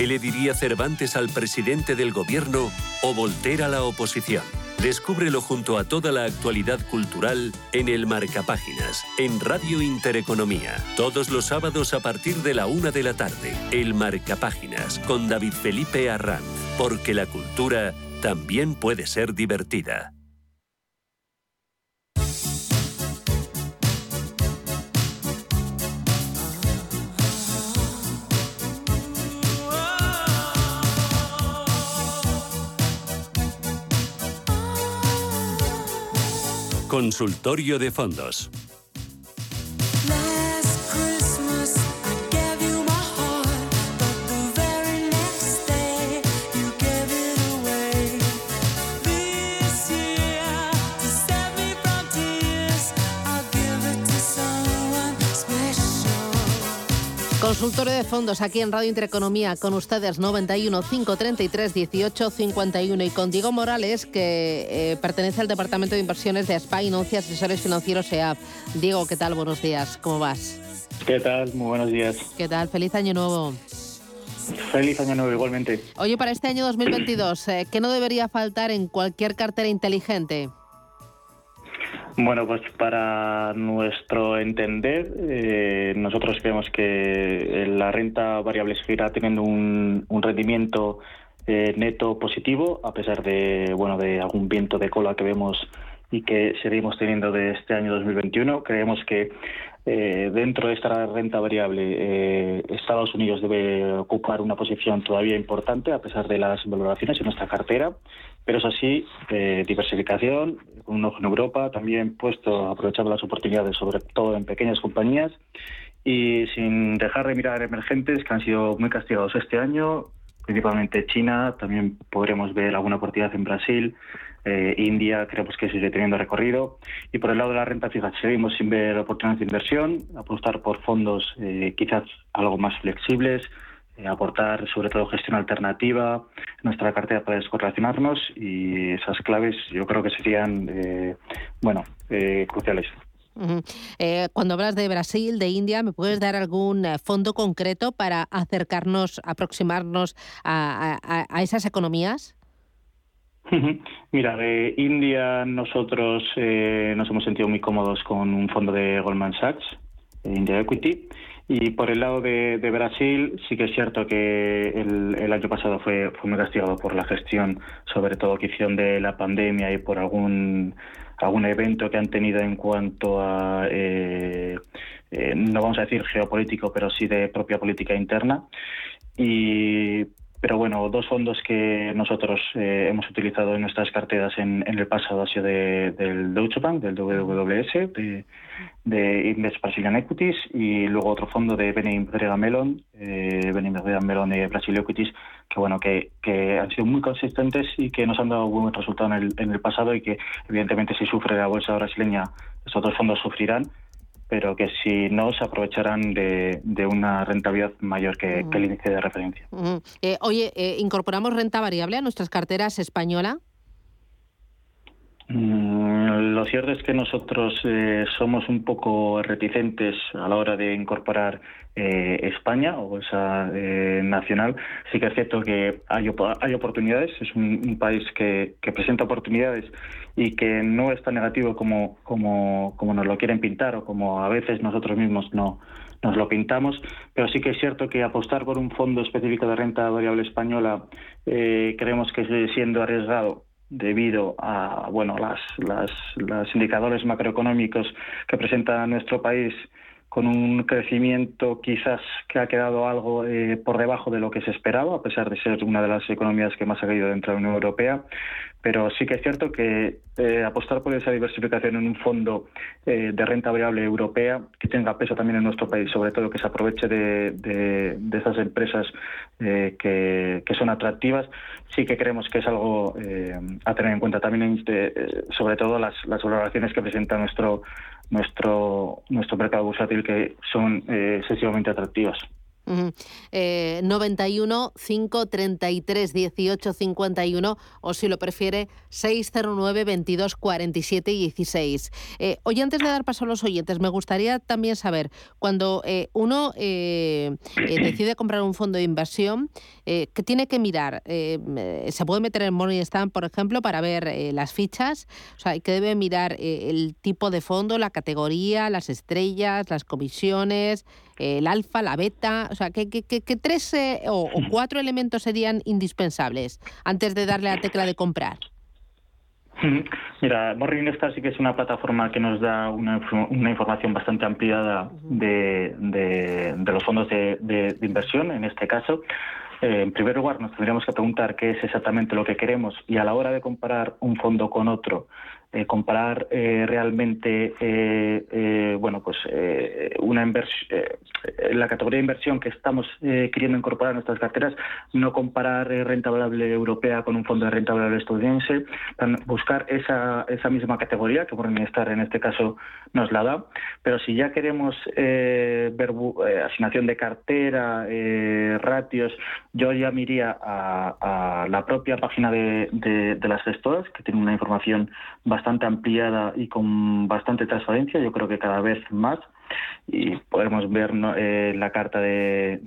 ¿Qué le diría Cervantes al presidente del gobierno o Voltaire a la oposición? Descúbrelo junto a toda la actualidad cultural en el Marcapáginas, en Radio Intereconomía. Todos los sábados a partir de la una de la tarde. El Marcapáginas con David Felipe Arranz. Porque la cultura también puede ser divertida. Consultorio de fondos. Consultorio de fondos aquí en Radio Intereconomía con ustedes 91 533 18 51 y con Diego Morales que eh, pertenece al Departamento de Inversiones de SPA y Asesores Financieros EAP. Diego, ¿qué tal? Buenos días, ¿cómo vas? ¿Qué tal? Muy buenos días. ¿Qué tal? Feliz año nuevo. Feliz año nuevo igualmente. Oye, para este año 2022, eh, ¿qué no debería faltar en cualquier cartera inteligente? Bueno, pues para nuestro entender, eh, nosotros creemos que la renta variable seguirá teniendo un, rendimiento eh, neto positivo, a pesar de bueno de algún viento de cola que vemos y que seguimos teniendo de este año 2021. Creemos que eh, dentro de esta renta variable, Estados Unidos debe ocupar una posición todavía importante, a pesar de las valoraciones en nuestra cartera. Pero es así, diversificación, con un ojo en Europa, también puesto, aprovechando las oportunidades, sobre todo en pequeñas compañías, y sin dejar de mirar emergentes que han sido muy castigados este año, principalmente China, también podremos ver alguna oportunidad en Brasil, eh, India, creemos que sigue teniendo recorrido. Y por el lado de la renta fija, seguimos sin ver oportunidades de inversión, apostar por fondos eh, quizás algo más flexibles, eh, aportar sobre todo gestión alternativa, nuestra cartera para descorrelacionarnos y esas claves yo creo que serían, eh, bueno, eh, cruciales. cuando hablas de Brasil, de India, ¿me puedes dar algún fondo concreto para acercarnos, aproximarnos a, esas economías? Mira, de India nosotros nos hemos sentido muy cómodos con un fondo de Goldman Sachs, India Equity, y por el lado de, Brasil, sí que es cierto que el, año pasado fue, fue muy castigado por la gestión, sobre todo que de la pandemia y por algún algún evento que han tenido en cuanto a, eh, eh, no vamos a decir geopolítico, pero sí de propia política interna. Y pero bueno, dos fondos que nosotros eh, hemos utilizado en nuestras carteras en, el pasado ha sido del Deutsche Bank, del WWS, de, de Invest Brazilian Equities, y luego otro fondo de Benin Brega Melon, eh, Benin Melon de Brasil Equities, que bueno, que, han sido muy consistentes y que nos han dado buen resultado en el, en el pasado y que evidentemente si sufre la bolsa brasileña, estos dos fondos sufrirán pero que si no se aprovecharán de, una rentabilidad mayor que, el índice de referencia. Eh, oye, eh, ¿incorporamos renta variable a nuestras carteras española? Mm, lo cierto es que nosotros eh, somos un poco reticentes a la hora de incorporar eh, España o esa eh, nacional. Sí que es cierto que hay, hay oportunidades, es un, país que, presenta oportunidades y que no es tan negativo como, como, como nos lo quieren pintar o como a veces nosotros mismos no nos lo pintamos, pero sí que es cierto que apostar por un fondo específico de renta variable española creemos que sigue siendo arriesgado debido a bueno las, las, los indicadores macroeconómicos que presenta nuestro país con un crecimiento quizás que ha quedado algo eh, por debajo de lo que se esperaba, a pesar de ser una de las economías que más ha caído dentro de la Unión Europea. Pero sí que es cierto que eh, apostar por esa diversificación en un fondo eh, de renta variable europea que tenga peso también en nuestro país, sobre todo que se aproveche de, de, esas empresas que, que, son atractivas, sí que creemos que es algo a tener en cuenta también, sobre todo las, las valoraciones que presenta nuestro nuestro, nuestro mercado bursátil que son eh, excesivamente atractivas. 91 533 18 51 o si lo prefiere 609 22 47 16. hoy antes de dar paso a los oyentes, me gustaría también saber, cuando eh, uno eh, eh, decide comprar un fondo de inversión, ¿qué tiene que mirar? ¿Se puede meter en Morningstar, por ejemplo, para ver las fichas? O sea, que debe mirar el tipo de fondo, la categoría, las estrellas, las comisiones, el alfa, la beta, o sea, ¿qué, tres eh, o, cuatro elementos serían indispensables antes de darle la tecla de comprar? Mira, Morningstar sí que es una plataforma que nos da una, información bastante ampliada de, de, los fondos de, inversión, en este caso. Eh, en primer lugar, nos tendríamos que preguntar qué es exactamente lo que queremos y a la hora de comparar un fondo con otro, eh, comparar eh, realmente eh, bueno pues una inversión la categoría de inversión que estamos queriendo incorporar a nuestras carteras no comparar renta variable europea con un fondo de renta variable estadounidense buscar esa, esa misma categoría que por estar en este caso nos la da. Pero si ya queremos ver asignación de cartera ratios yo ya me a, la propia página de, de las gestoras que tiene una información bastante bastante ampliada y con bastante transparencia, yo creo que cada vez más, y podemos ver eh, la carta de,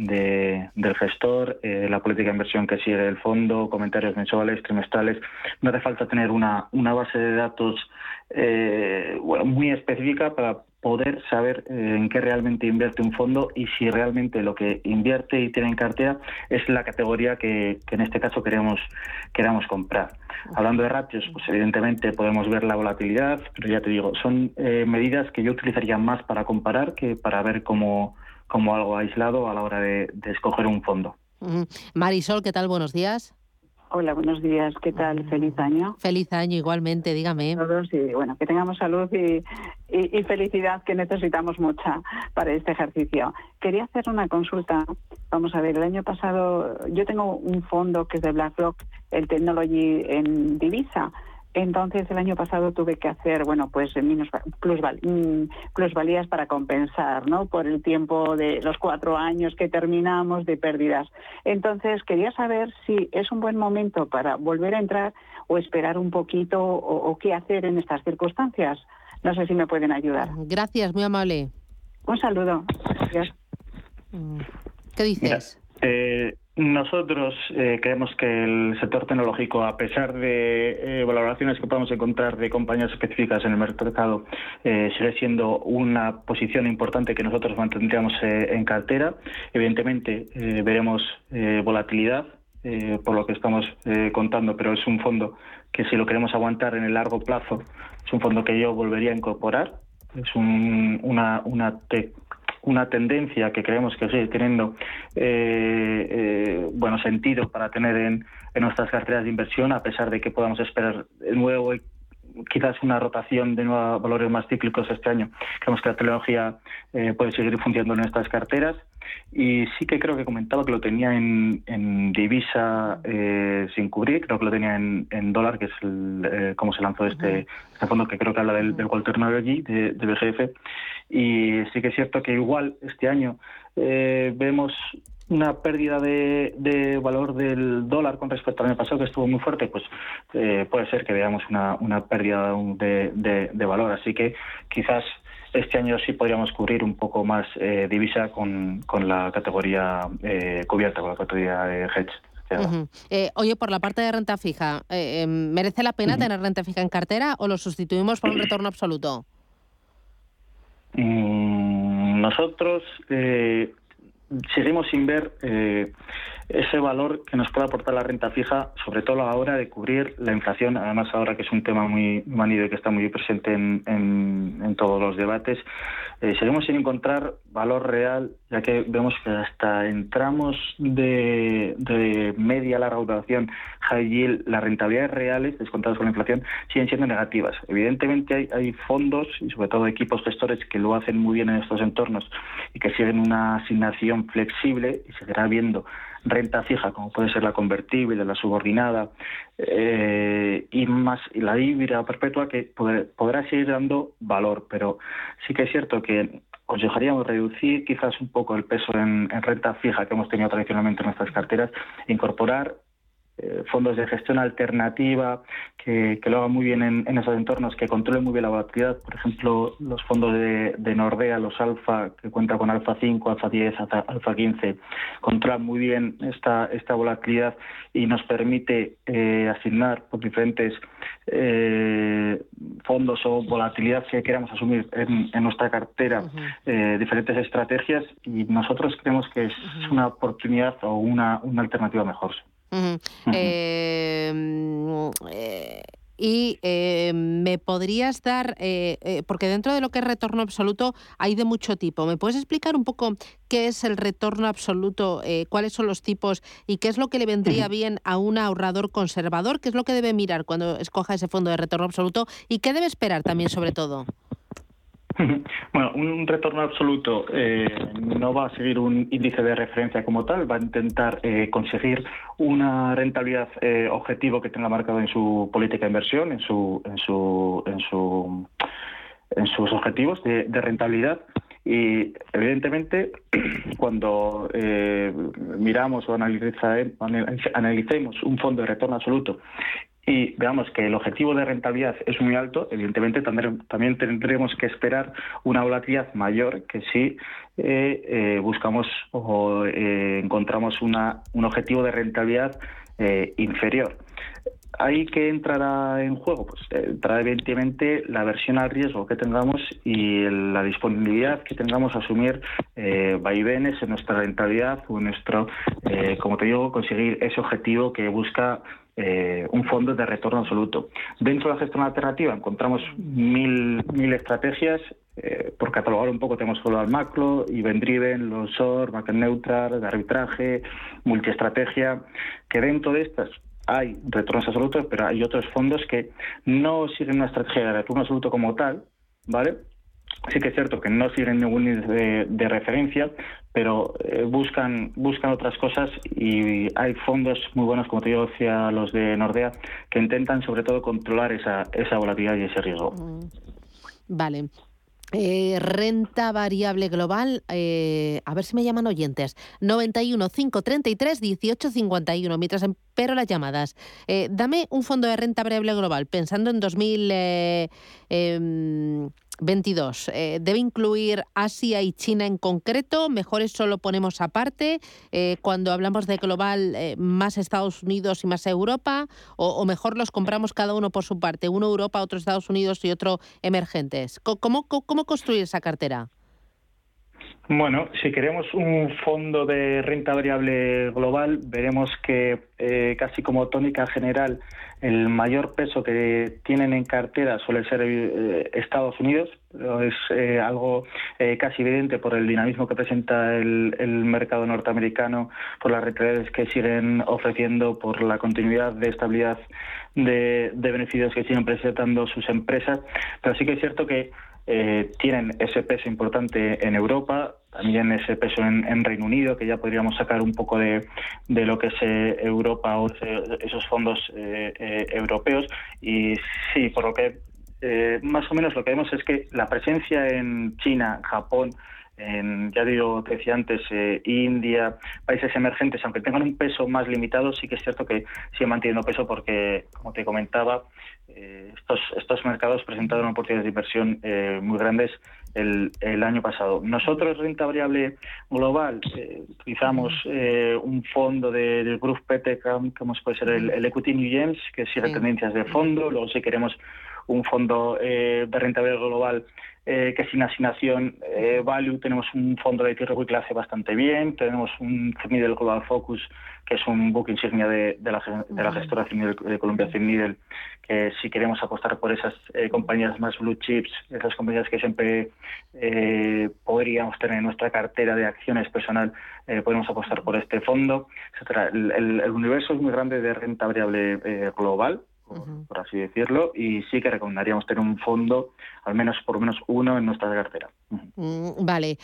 del gestor, eh, la política de inversión que sigue el fondo, comentarios mensuales, trimestrales. No hace falta tener una, una base de datos eh, bueno, muy específica para poder saber eh, en qué realmente invierte un fondo y si realmente lo que invierte y tiene en cartera es la categoría que, en este caso queremos, queramos comprar. Hablando de ratios, pues evidentemente podemos ver la volatilidad, pero ya te digo, son eh, medidas que yo utilizaría más para comparar que para ver como, como algo aislado a la hora de, de escoger un fondo. Marisol, ¿qué tal? Buenos días. Hola, buenos días. ¿Qué tal? Feliz año. Feliz año, igualmente, dígame. Todos y bueno, que tengamos salud y, felicidad que necesitamos mucha para este ejercicio. Quería hacer una consulta. Vamos a ver, el año pasado yo tengo un fondo que es de BlackRock, el Technology en divisa. Entonces el año pasado tuve que hacer, bueno, pues mm, plusvalías para compensar, ¿no? Por el tiempo de los cuatro años que terminamos de pérdidas. Entonces quería saber si es un buen momento para volver a entrar o esperar un poquito o, qué hacer en estas circunstancias. No sé si me pueden ayudar. Gracias, muy amable. Un saludo. Gracias. ¿Qué dices? Eh, nosotros eh, creemos que el sector tecnológico, a pesar de eh, valoraciones que podemos encontrar de compañías específicas en el mercado, eh, sigue siendo una posición importante que nosotros mantendríamos en cartera. Evidentemente, veremos volatilidad por lo que estamos contando, pero es un fondo que si lo queremos aguantar en el largo plazo, es un fondo que yo volvería a incorporar. Es un, una, una una tendencia que creemos que sigue teniendo eh, eh, bueno sentido para tener en, nuestras carteras de inversión, a pesar de que podamos esperar de nuevo quizás una rotación de nuevos valores más cíclicos este año. Creemos que la tecnología eh, puede seguir funcionando en nuestras carteras y sí que creo que comentaba que lo tenía en, divisa eh, sin cubrir, creo que lo tenía en, dólar, que es el, eh, como se lanzó este, este, fondo que creo que habla del, del Walter allí, de, de, BGF. Y sí que es cierto que igual este año eh, vemos una pérdida de, valor del dólar con respecto al año pasado, que estuvo muy fuerte, pues eh, puede ser que veamos una, una pérdida de, de, valor. Así que quizás este año sí podríamos cubrir un poco más eh, divisa con, con, la categoría eh, cubierta, con la categoría de hedge. oye, por la parte de renta fija, ¿merece la pena tener renta fija en cartera o lo sustituimos por un retorno absoluto? Mm, nosotros seguimos sin ver eh, ese valor que nos puede aportar la renta fija, sobre todo a la hora de cubrir la inflación, además ahora que es un tema muy manido y que está muy presente en, todos los debates, eh, seguimos sin encontrar valor real, ya que vemos que hasta entramos de, de media larga duración high yield, las rentabilidades reales, descontadas con la inflación, siguen siendo negativas. Evidentemente hay, hay fondos y sobre todo equipos gestores que lo hacen muy bien en estos entornos y que siguen una asignación flexible y seguirá viendo renta fija, como puede ser la convertible, la subordinada eh, y más la híbrida perpetua, que podrá seguir dando valor. Pero sí que es cierto que aconsejaríamos reducir quizás un poco el peso en, en renta fija que hemos tenido tradicionalmente en nuestras carteras, incorporar eh, fondos de gestión alternativa que, lo hagan muy bien en, esos entornos, que controlen muy bien la volatilidad. Por ejemplo, los fondos de, Nordea, los Alfa, que cuentan con Alfa 5, Alfa 10, Alfa 15, controlan muy bien esta, esta volatilidad y nos permite eh, asignar por diferentes eh, fondos o volatilidad que queramos asumir en, nuestra cartera diferentes estrategias y nosotros creemos que es una oportunidad o una, una alternativa mejor. Em, eh, y eh, me podrías dar, eh, porque dentro de lo que es retorno absoluto hay de mucho tipo, ¿me puedes explicar un poco qué es el retorno absoluto, cuáles son los tipos y qué es lo que le vendría bien a un ahorrador conservador? ¿Qué es lo que debe mirar cuando escoja ese fondo de retorno absoluto y qué debe esperar también sobre todo? Bueno, un retorno absoluto eh, no va a seguir un índice de referencia como tal, va a intentar eh, conseguir una rentabilidad eh, objetivo que tenga marcado en su política de inversión, en su, en su, en su, en sus objetivos de, de rentabilidad. Y evidentemente, cuando miramos o analicemos un fondo de retorno absoluto y veamos que el objetivo de rentabilidad es muy alto, evidentemente también tendremos que esperar una volatilidad mayor que si eh, eh, buscamos o eh, encontramos una, un objetivo de rentabilidad inferior. ¿Ahí que entrará en juego? Pues entrará evidentemente la versión al riesgo que tengamos y la disponibilidad que tengamos a asumir vaivenes en nuestra rentabilidad o en nuestro, como te digo, conseguir ese objetivo que busca eh, un fondo de retorno absoluto. Dentro de la gestión alternativa encontramos mil, mil estrategias. Eh, por catalogar un poco tenemos solo al macro, event driven, los SOR, market neutral, de arbitraje, multiestrategia, que dentro de estas hay retornos absolutos, pero hay otros fondos que no siguen una estrategia de retorno absoluto como tal, ¿vale? Sí que es cierto que no siguen ningún índice de, referencia, pero eh, buscan buscan otras cosas y hay fondos muy buenos, como te digo, decía los de Nordea, que intentan sobre todo controlar esa, esa volatilidad y ese riesgo. Mm. Vale. Eh, renta variable global, eh, a ver si me llaman oyentes, 91 533 18 51, mientras espero las llamadas. dame un fondo de renta variable global, pensando en 2000, 22. Eh, ¿Debe incluir Asia y China en concreto? ¿Mejor eso lo ponemos aparte? Eh, cuando hablamos de global, eh, más Estados Unidos y más Europa? O, mejor los compramos cada uno por su parte? Uno Europa, otro Estados Unidos y otro emergentes. ¿Cómo, cómo construir esa cartera? Bueno, si queremos un fondo de renta variable global, veremos que eh, casi como tónica general el mayor peso que tienen en cartera suele ser eh, Estados Unidos, es eh, algo casi evidente por el dinamismo que presenta el, mercado norteamericano, por las redes que siguen ofreciendo, por la continuidad de estabilidad de, de beneficios que siguen presentando sus empresas. Pero sí que es cierto que eh, tienen ese peso importante en Europa, también ese peso en, Reino Unido, que ya podríamos sacar un poco de, de lo que es eh, Europa o esos fondos eh, europeos. Y sí, por lo que más o menos lo que vemos es que la presencia en China, Japón, en, ya digo, te decía antes, India, países emergentes, aunque tengan un peso más limitado, sí que es cierto que siguen manteniendo peso porque, como te comentaba, eh, estos, estos mercados presentaron oportunidades de inversión eh, muy grandes el, el, año pasado. Nosotros, renta variable global, eh, utilizamos un fondo del Group PT, como puede ser el, Equity New Gems, que sigue tendencias de fondo. Luego, si queremos un fondo de renta variable global que sin asignación value, tenemos un fondo de tierra que hace bastante bien. Tenemos un del Global Focus, que es un book insignia de, de, la, de la gestora de Columbia Needle que si queremos apostar por esas eh, compañías más blue chips, esas compañías que siempre eh, podríamos tener en nuestra cartera de acciones personal, eh, podemos apostar por este fondo, etcétera. El, universo es muy grande de renta variable global, por, así decirlo, y sí que recomendaríamos tener un fondo, al menos por lo menos uno en nuestra cartera. Mm, vale,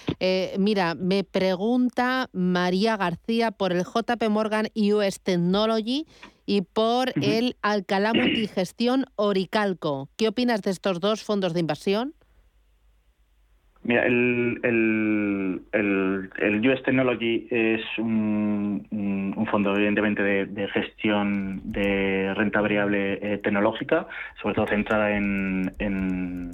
mira, me pregunta María García por el JP Morgan US Technology y por el Alcalá Multigestión Oricalco. ¿Qué opinas de estos dos fondos de inversión? Mira, el, el, US Technology es un, fondo evidentemente de, gestión de renta variable eh, tecnológica, sobre todo centrada en, en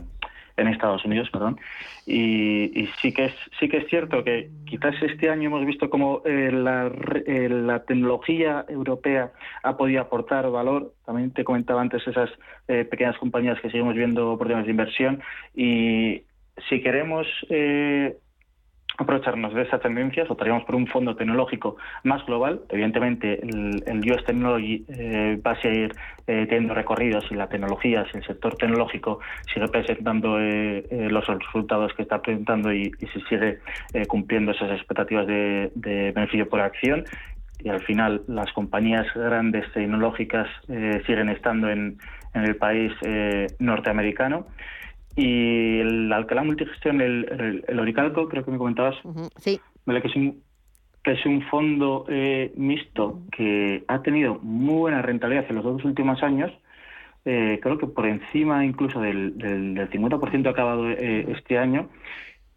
Estados Unidos, perdón. Y, sí que es sí que es cierto que quizás este año hemos visto cómo eh, la, eh, la, tecnología europea ha podido aportar valor. También te comentaba antes esas pequeñas compañías que seguimos viendo oportunidades de inversión y si queremos aprovecharnos de esas tendencias, optaríamos por un fondo tecnológico más global. Evidentemente, el, el US Technology eh, va a seguir eh, teniendo recorridos y la tecnología, si el sector tecnológico sigue presentando eh, los resultados que está presentando y, y si sigue cumpliendo esas expectativas de, beneficio por acción. Y al final, las compañías grandes tecnológicas siguen estando en, en el país norteamericano. Y el Alcalá Multigestión, el, el, Oricalco, creo que me comentabas, sí. ¿vale? que, es un, que es un fondo eh, mixto que ha tenido muy buena rentabilidad en los dos últimos años, eh, creo que por encima incluso del, del, del 50% acabado eh, este año.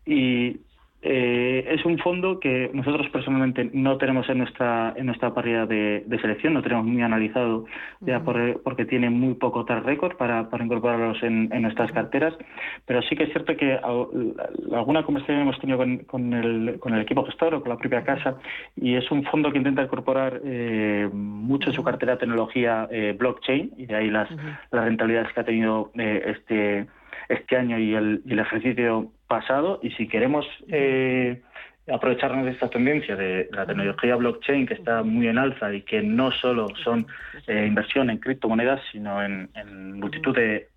Y eh, es un fondo que nosotros personalmente no tenemos en nuestra en nuestra parrilla de, selección, no tenemos muy analizado ya porque tiene muy poco track record para, para incorporarlos en, nuestras carteras, pero sí que es cierto que alguna conversación hemos tenido con, el, con el equipo gestor o con la propia casa y es un fondo que intenta incorporar eh, mucho en su cartera de tecnología eh, blockchain y de ahí las, las rentabilidades que ha tenido este este año y el, y el ejercicio pasado y si queremos eh, aprovecharnos de esta tendencia de la tecnología blockchain que está muy en alza y que no solo son eh, inversión en criptomonedas, sino en, multitud de,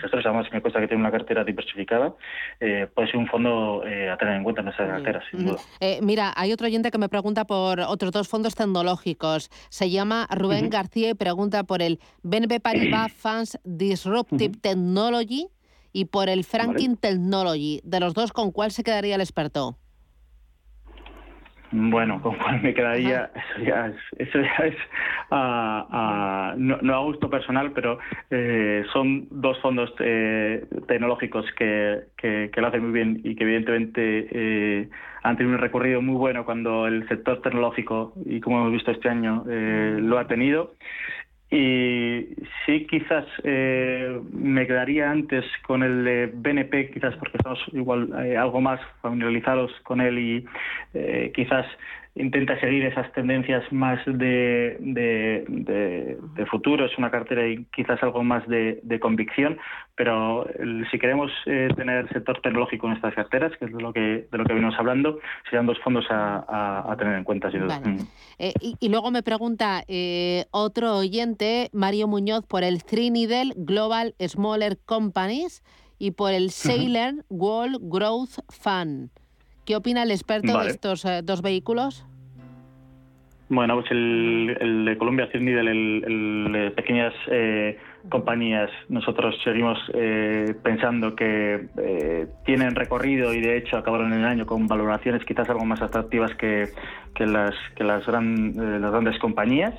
gestores, además me cuesta que tenga una cartera diversificada, eh, puede ser un fondo a tener en cuenta en nuestra cartera, sin duda. mira, hay otro oyente que me pregunta por otros dos fondos tecnológicos. Se llama Rubén García y pregunta por el BNP Paribas Funds Disruptive Technology y por el Franklin Technology. De los dos, ¿con cuál se quedaría el experto? Bueno, con cuál me quedaría, eso ya es, eso ya es no, a gusto personal, pero eh, son dos fondos eh, tecnológicos que, que, lo hacen muy bien y que evidentemente eh, han tenido un recorrido muy bueno cuando el sector tecnológico, y como hemos visto este año, lo ha tenido. Y sí, quizás eh, me quedaría antes con el de BNP, quizás porque estamos igual eh, algo más familiarizados con él y eh, quizás intenta seguir esas tendencias más de, de, futuro, es una cartera y quizás algo más de, convicción, pero si queremos eh, tener sector tecnológico en estas carteras, que es de lo que, de lo que venimos hablando, serían dos fondos a, tener en cuenta. Mm. Eh, y, luego me pregunta eh, otro oyente, Mario Muñoz, por el Trinidad Global Smaller Companies y por el Sailor World Growth Fund. ¿Qué opina el experto de estos eh, dos vehículos? Bueno, pues el, de Colombia Sydney, el, el, de pequeñas eh, compañías. Nosotros seguimos eh, pensando que eh, tienen recorrido y de hecho acabaron el año con valoraciones quizás algo más atractivas que, que las, que las, gran, las grandes compañías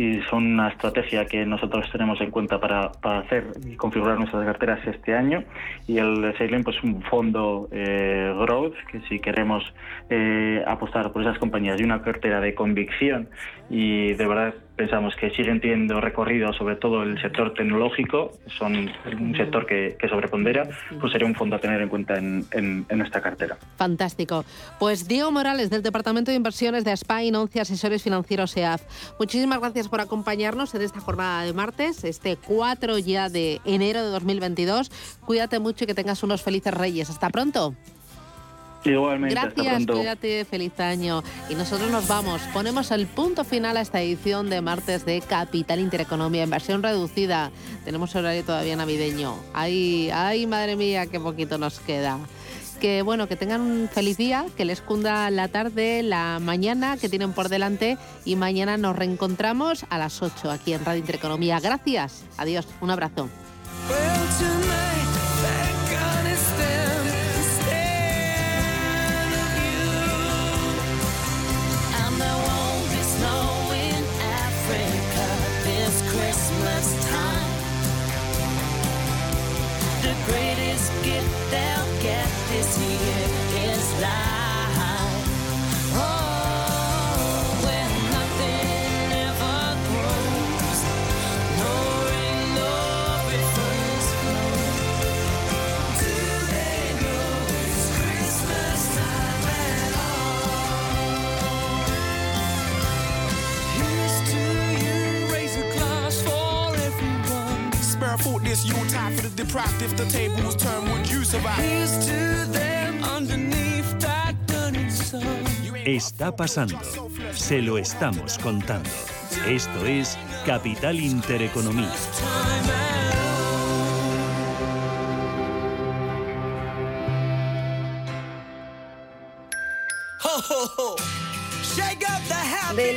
y son una estrategia que nosotros tenemos en cuenta para, para hacer y configurar nuestras carteras este año. Y el Sailing, pues un fondo eh, growth, que si queremos eh, apostar por esas compañías y una cartera de convicción y de verdad pensamos que siguen teniendo recorrido, sobre todo el sector tecnológico, son un sector que, que sobrepondera, pues sería un fondo a tener en cuenta en, en, en esta cartera. Fantástico. Pues Diego Morales, del Departamento de Inversiones de Spain, 11 Asesores Financieros EAF. Muchísimas gracias por acompañarnos en esta jornada de martes, este 4 ya de enero de 2022. Cuídate mucho y que tengas unos felices reyes. Hasta pronto. Igualmente, Gracias, cuídate, feliz año. Y nosotros nos vamos, ponemos el punto final a esta edición de martes de Capital Intereconomía en versión reducida. Tenemos horario todavía navideño. Ay, ay, madre mía, qué poquito nos queda. Que bueno, que tengan un feliz día, que les cunda la tarde, la mañana que tienen por delante y mañana nos reencontramos a las 8 aquí en Radio Intereconomía. Gracias, adiós, un abrazo. The this Yuletide for the deprived. If the tables turn, would you survive? Here's to them underneath that burning sun. Está pasando. Se lo estamos contando. Esto es Capital Intereconomía.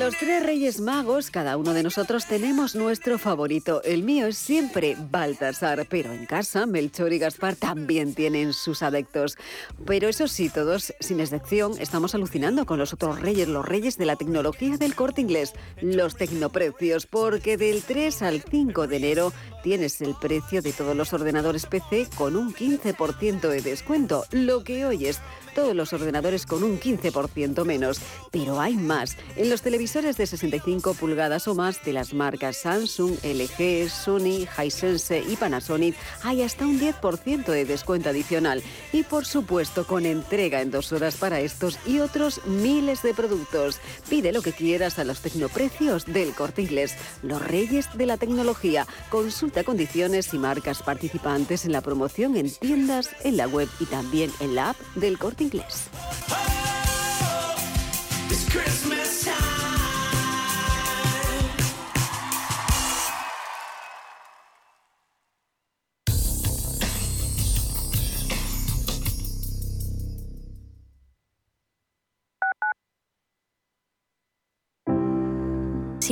Los tres reyes magos, cada uno de nosotros tenemos nuestro favorito. El mío es siempre Baltasar, pero en casa Melchor y Gaspar también tienen sus adeptos. Pero eso sí, todos, sin excepción, estamos alucinando con los otros reyes, los reyes de la tecnología del corte inglés, los tecnoprecios, porque del 3 al 5 de enero tienes el precio de todos los ordenadores PC con un 15% de descuento. Lo que oyes, todos los ordenadores con un 15% menos. Pero hay más. En los televisores de 65 pulgadas o más de las marcas Samsung, LG, Sony, Hisense y Panasonic hay hasta un 10% de descuento adicional. Y por supuesto con entrega en dos horas para estos y otros miles de productos. Pide lo que quieras a los tecnoprecios del corte inglés. Los reyes de la tecnología. Consulta condiciones y marcas participantes en la promoción en tiendas, en la web y también en la app del corte inglés.